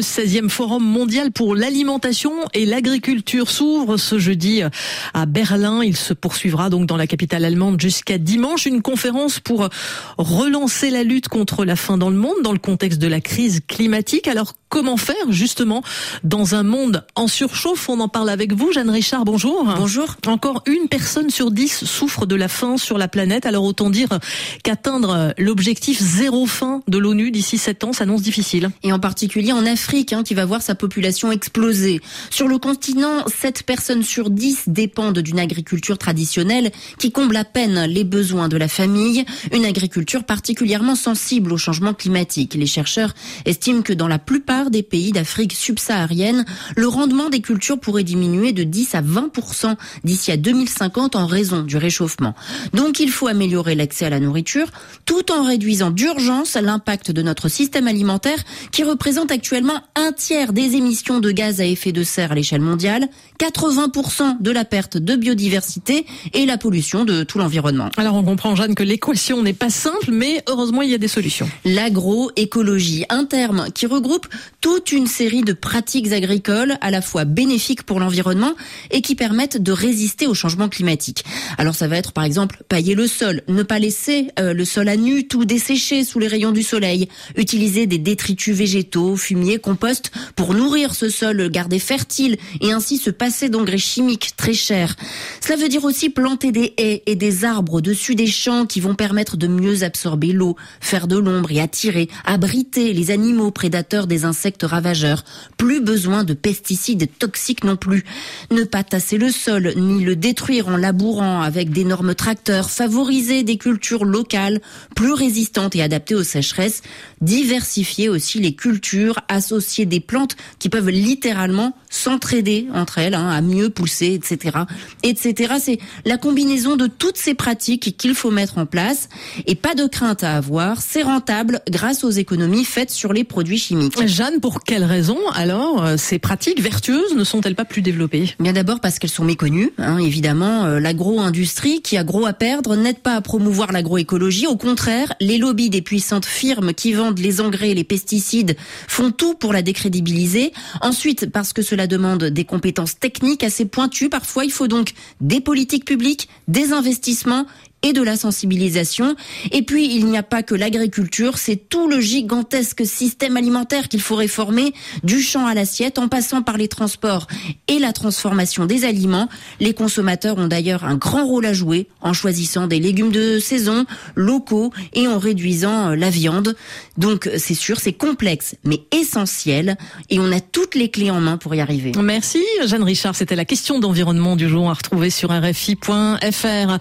Le 16e Forum mondial pour l'alimentation et l'agriculture s'ouvre ce jeudi à Berlin. Il se poursuivra donc dans la capitale allemande jusqu'à dimanche. Une conférence pour relancer la lutte contre la faim dans le monde dans le contexte de la crise climatique. Alors comment faire justement dans un monde en surchauffe? On en parle avec vous, Jeanne Richard. Bonjour. Bonjour. Encore une personne sur dix souffre de la faim sur la planète. Alors autant dire qu'atteindre l'objectif zéro faim de l'ONU d'ici sept ans s'annonce difficile. Et en particulier en Afrique, hein, qui va voir sa population exploser. Sur le continent, 7 personnes sur 10 dépendent d'une agriculture traditionnelle qui comble à peine les besoins de la famille, une agriculture particulièrement sensible au changement climatique. Les chercheurs estiment que dans la plupart des pays d'Afrique subsaharienne, le rendement des cultures pourrait diminuer de 10 à 20% d'ici à 2050 en raison du réchauffement. Donc il faut améliorer l'accès à la nourriture tout en réduisant d'urgence l'impact de notre système alimentaire qui représente actuellement un tiers des émissions de gaz à effet de serre à l'échelle mondiale, 80% de la perte de biodiversité et la pollution de tout l'environnement. Alors on comprend Jeanne que l'équation n'est pas simple, mais heureusement il y a des solutions. L'agroécologie, un terme qui regroupe toute une série de pratiques agricoles à la fois bénéfiques pour l'environnement et qui permettent de résister au changement climatique. Alors ça va être par exemple pailler le sol, ne pas laisser euh, le sol à nu tout desséché sous les rayons du soleil, utiliser des détritus végétaux, fumier, pour nourrir ce sol, garder fertile et ainsi se passer d'engrais chimiques très chers. Cela veut dire aussi planter des haies et des arbres au-dessus des champs qui vont permettre de mieux absorber l'eau, faire de l'ombre et attirer, abriter les animaux prédateurs des insectes ravageurs. Plus besoin de pesticides toxiques non plus. Ne pas tasser le sol ni le détruire en labourant avec d'énormes tracteurs, favoriser des cultures locales plus résistantes et adaptées aux sécheresses, diversifier aussi les cultures, associer des plantes qui peuvent littéralement s'entraider entre elles, hein, à mieux pousser, etc., etc. C'est la combinaison de toutes ces pratiques qu'il faut mettre en place et pas de crainte à avoir. C'est rentable grâce aux économies faites sur les produits chimiques. Jeanne, pour quelles raisons alors euh, ces pratiques vertueuses ne sont-elles pas plus développées? Bien d'abord parce qu'elles sont méconnues. Hein, évidemment, euh, l'agro-industrie qui a gros à perdre n'aide pas à promouvoir l'agroécologie. Au contraire, les lobbies des puissantes firmes qui vendent les engrais et les pesticides font tout pour la décrédibiliser. Ensuite, parce que cela demande des compétences techniques assez pointues, parfois il faut donc des politiques publiques, des investissements et de la sensibilisation. Et puis, il n'y a pas que l'agriculture, c'est tout le gigantesque système alimentaire qu'il faut réformer, du champ à l'assiette, en passant par les transports et la transformation des aliments. Les consommateurs ont d'ailleurs un grand rôle à jouer en choisissant des légumes de saison, locaux et en réduisant euh, la viande. Donc, c'est sûr, c'est complexe, mais essentiel. Et on a toutes les clés en main pour y arriver. Merci, Jeanne Richard. C'était la question d'environnement du jour à retrouver sur rfi.fr.